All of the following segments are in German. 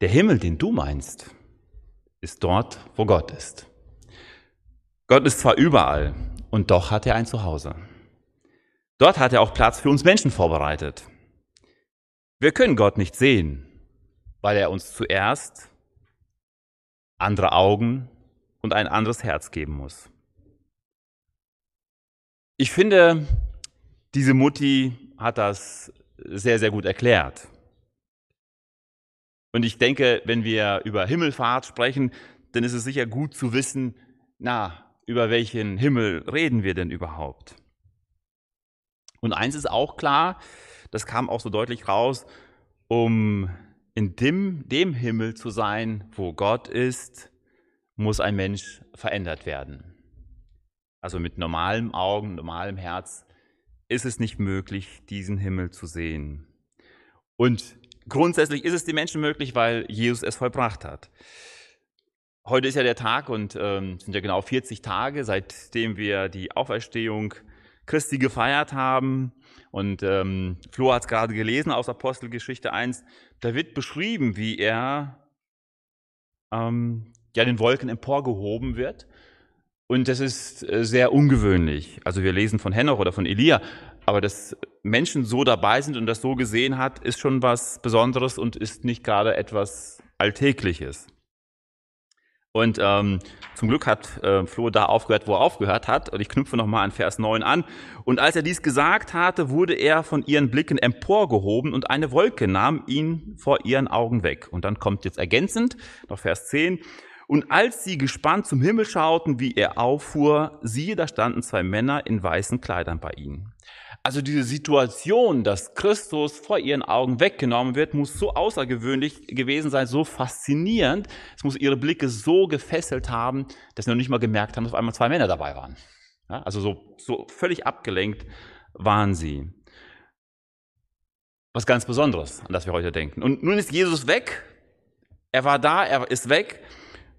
Der Himmel, den du meinst, ist dort, wo Gott ist. Gott ist zwar überall und doch hat er ein Zuhause. Dort hat er auch Platz für uns Menschen vorbereitet. Wir können Gott nicht sehen, weil er uns zuerst andere Augen und ein anderes Herz geben muss. Ich finde, diese Mutti hat das sehr, sehr gut erklärt. Und ich denke, wenn wir über Himmelfahrt sprechen, dann ist es sicher gut zu wissen, na, über welchen Himmel reden wir denn überhaupt? Und eins ist auch klar, das kam auch so deutlich raus, um in dem, dem Himmel zu sein, wo Gott ist, muss ein Mensch verändert werden. Also mit normalem Augen, normalem Herz ist es nicht möglich, diesen Himmel zu sehen. Und grundsätzlich ist es den Menschen möglich, weil Jesus es vollbracht hat. Heute ist ja der Tag und ähm, sind ja genau 40 Tage, seitdem wir die Auferstehung Christi gefeiert haben. Und ähm, Flo hat es gerade gelesen aus Apostelgeschichte 1. Da wird beschrieben, wie er ähm, ja den Wolken emporgehoben wird. Und das ist äh, sehr ungewöhnlich. Also wir lesen von Henoch oder von Elia, aber dass Menschen so dabei sind und das so gesehen hat, ist schon was Besonderes und ist nicht gerade etwas Alltägliches. Und ähm, zum Glück hat äh, Flo da aufgehört, wo er aufgehört hat. Und ich knüpfe nochmal an Vers 9 an. Und als er dies gesagt hatte, wurde er von ihren Blicken emporgehoben und eine Wolke nahm ihn vor ihren Augen weg. Und dann kommt jetzt ergänzend noch Vers 10. Und als sie gespannt zum Himmel schauten, wie er auffuhr, siehe, da standen zwei Männer in weißen Kleidern bei ihnen. Also diese Situation, dass Christus vor ihren Augen weggenommen wird, muss so außergewöhnlich gewesen sein, so faszinierend. Es muss ihre Blicke so gefesselt haben, dass sie noch nicht mal gemerkt haben, dass auf einmal zwei Männer dabei waren. Ja, also so, so völlig abgelenkt waren sie. Was ganz Besonderes, an das wir heute denken. Und nun ist Jesus weg. Er war da, er ist weg.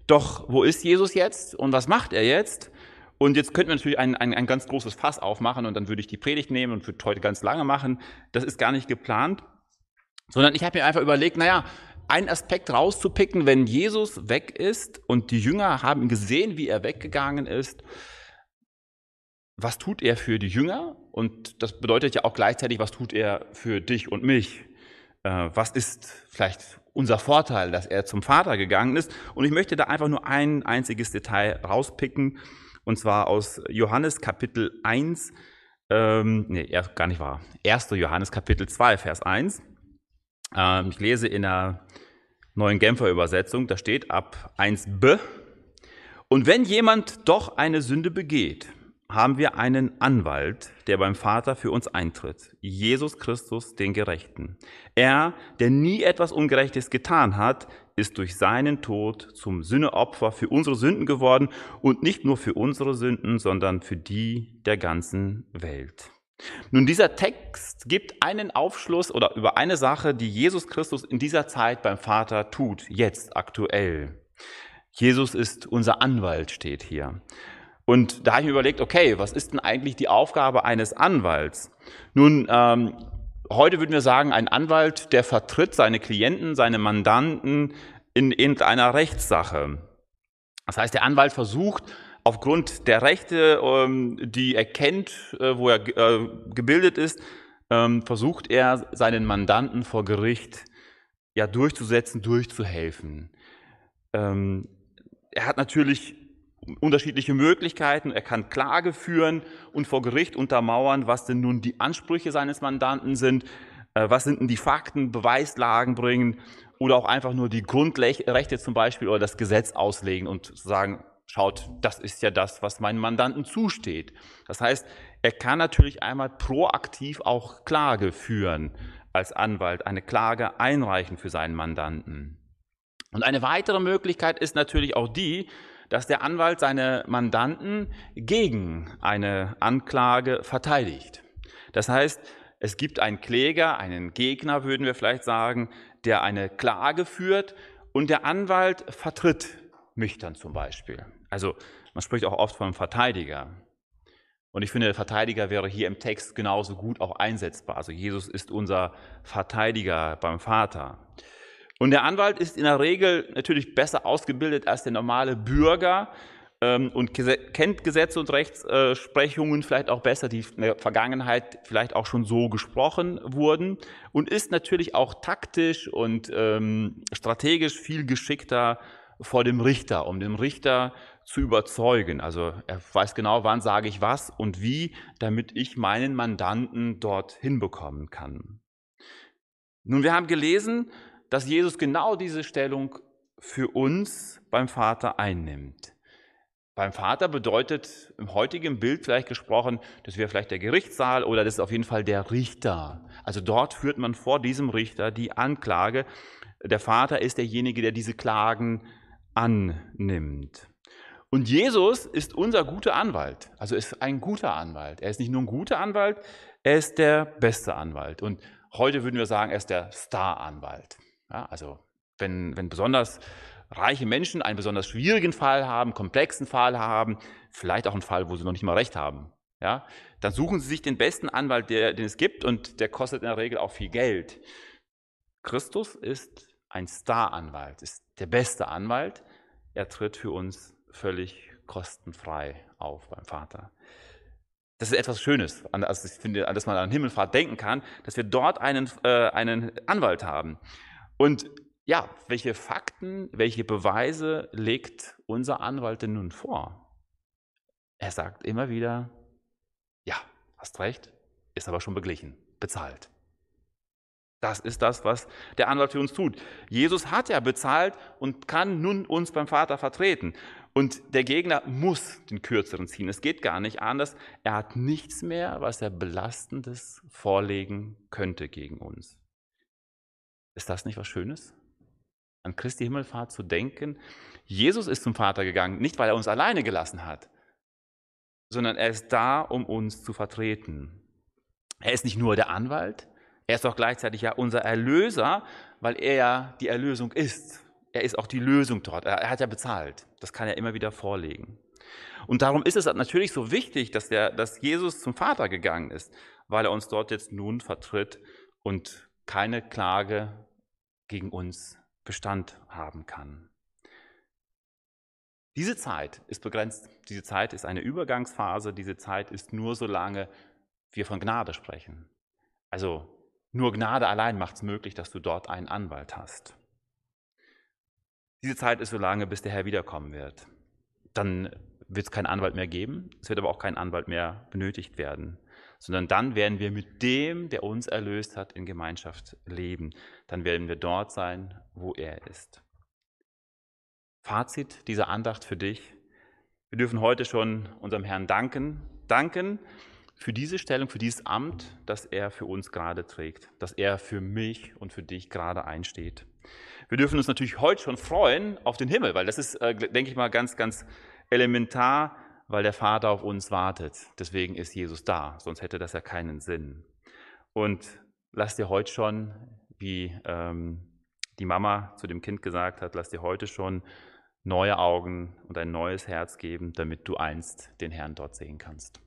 Doch wo ist Jesus jetzt und was macht er jetzt? Und jetzt könnten wir natürlich ein, ein, ein ganz großes Fass aufmachen und dann würde ich die Predigt nehmen und würde heute ganz lange machen. Das ist gar nicht geplant, sondern ich habe mir einfach überlegt, naja, einen Aspekt rauszupicken, wenn Jesus weg ist und die Jünger haben gesehen, wie er weggegangen ist. Was tut er für die Jünger? Und das bedeutet ja auch gleichzeitig, was tut er für dich und mich? Äh, was ist vielleicht unser Vorteil, dass er zum Vater gegangen ist? Und ich möchte da einfach nur ein einziges Detail rauspicken und zwar aus Johannes Kapitel 1, ähm, nee, gar nicht wahr, 1. Johannes Kapitel 2, Vers 1. Ähm, ich lese in der neuen Genfer Übersetzung, da steht ab 1b, und wenn jemand doch eine Sünde begeht, haben wir einen Anwalt, der beim Vater für uns eintritt, Jesus Christus, den Gerechten. Er, der nie etwas Ungerechtes getan hat, ist durch seinen Tod zum Sünneopfer für unsere Sünden geworden und nicht nur für unsere Sünden, sondern für die der ganzen Welt. Nun, dieser Text gibt einen Aufschluss oder über eine Sache, die Jesus Christus in dieser Zeit beim Vater tut, jetzt aktuell. Jesus ist unser Anwalt, steht hier. Und da habe ich mir überlegt, okay, was ist denn eigentlich die Aufgabe eines Anwalts? Nun, ähm, heute würden wir sagen, ein Anwalt, der vertritt seine Klienten, seine Mandanten in irgendeiner Rechtssache. Das heißt, der Anwalt versucht, aufgrund der Rechte, ähm, die er kennt, äh, wo er äh, gebildet ist, ähm, versucht er, seinen Mandanten vor Gericht ja durchzusetzen, durchzuhelfen. Ähm, er hat natürlich unterschiedliche Möglichkeiten. Er kann Klage führen und vor Gericht untermauern, was denn nun die Ansprüche seines Mandanten sind, äh, was sind denn die Fakten, Beweislagen bringen oder auch einfach nur die Grundrechte zum Beispiel oder das Gesetz auslegen und sagen, schaut, das ist ja das, was meinem Mandanten zusteht. Das heißt, er kann natürlich einmal proaktiv auch Klage führen als Anwalt, eine Klage einreichen für seinen Mandanten. Und eine weitere Möglichkeit ist natürlich auch die, dass der Anwalt seine Mandanten gegen eine Anklage verteidigt. Das heißt, es gibt einen Kläger, einen Gegner, würden wir vielleicht sagen, der eine Klage führt und der Anwalt vertritt mich dann zum Beispiel. Also man spricht auch oft vom Verteidiger. Und ich finde, der Verteidiger wäre hier im Text genauso gut auch einsetzbar. Also Jesus ist unser Verteidiger beim Vater. Und der Anwalt ist in der Regel natürlich besser ausgebildet als der normale Bürger ähm, und kennt Gesetze und Rechtsprechungen vielleicht auch besser, die in der Vergangenheit vielleicht auch schon so gesprochen wurden und ist natürlich auch taktisch und ähm, strategisch viel geschickter vor dem Richter, um den Richter zu überzeugen. Also er weiß genau, wann sage ich was und wie, damit ich meinen Mandanten dort hinbekommen kann. Nun, wir haben gelesen, dass Jesus genau diese Stellung für uns beim Vater einnimmt. Beim Vater bedeutet im heutigen Bild vielleicht gesprochen, das wäre vielleicht der Gerichtssaal oder das ist auf jeden Fall der Richter. Also dort führt man vor diesem Richter die Anklage. Der Vater ist derjenige, der diese Klagen annimmt. Und Jesus ist unser guter Anwalt, also ist ein guter Anwalt. Er ist nicht nur ein guter Anwalt, er ist der beste Anwalt. Und heute würden wir sagen, er ist der Star-Anwalt. Ja, also wenn, wenn besonders reiche Menschen einen besonders schwierigen Fall haben, komplexen Fall haben, vielleicht auch einen Fall, wo sie noch nicht mal recht haben, ja, dann suchen sie sich den besten Anwalt, der, den es gibt und der kostet in der Regel auch viel Geld. Christus ist ein Star-Anwalt, ist der beste Anwalt. Er tritt für uns völlig kostenfrei auf beim Vater. Das ist etwas Schönes, an das, ich finde, an das man an Himmelfahrt denken kann, dass wir dort einen, äh, einen Anwalt haben. Und ja, welche Fakten, welche Beweise legt unser Anwalt denn nun vor? Er sagt immer wieder, ja, hast recht, ist aber schon beglichen, bezahlt. Das ist das, was der Anwalt für uns tut. Jesus hat ja bezahlt und kann nun uns beim Vater vertreten. Und der Gegner muss den Kürzeren ziehen. Es geht gar nicht anders. Er hat nichts mehr, was er Belastendes vorlegen könnte gegen uns. Ist das nicht was Schönes? An Christi Himmelfahrt zu denken. Jesus ist zum Vater gegangen, nicht weil er uns alleine gelassen hat, sondern er ist da, um uns zu vertreten. Er ist nicht nur der Anwalt, er ist auch gleichzeitig ja unser Erlöser, weil er ja die Erlösung ist. Er ist auch die Lösung dort. Er hat ja bezahlt. Das kann er immer wieder vorlegen. Und darum ist es natürlich so wichtig, dass, der, dass Jesus zum Vater gegangen ist, weil er uns dort jetzt nun vertritt und keine Klage gegen uns Bestand haben kann. Diese Zeit ist begrenzt. Diese Zeit ist eine Übergangsphase. Diese Zeit ist nur solange wir von Gnade sprechen. Also nur Gnade allein macht es möglich, dass du dort einen Anwalt hast. Diese Zeit ist so lange, bis der Herr wiederkommen wird. Dann wird es keinen Anwalt mehr geben, es wird aber auch kein Anwalt mehr benötigt werden, sondern dann werden wir mit dem, der uns erlöst hat, in Gemeinschaft leben. Dann werden wir dort sein, wo er ist. Fazit dieser Andacht für dich. Wir dürfen heute schon unserem Herrn danken. Danken, für diese Stellung, für dieses Amt, das er für uns gerade trägt, dass er für mich und für dich gerade einsteht. Wir dürfen uns natürlich heute schon freuen auf den Himmel, weil das ist, äh, denke ich mal, ganz, ganz elementar, weil der Vater auf uns wartet. Deswegen ist Jesus da, sonst hätte das ja keinen Sinn. Und lass dir heute schon, wie ähm, die Mama zu dem Kind gesagt hat, lass dir heute schon neue Augen und ein neues Herz geben, damit du einst den Herrn dort sehen kannst.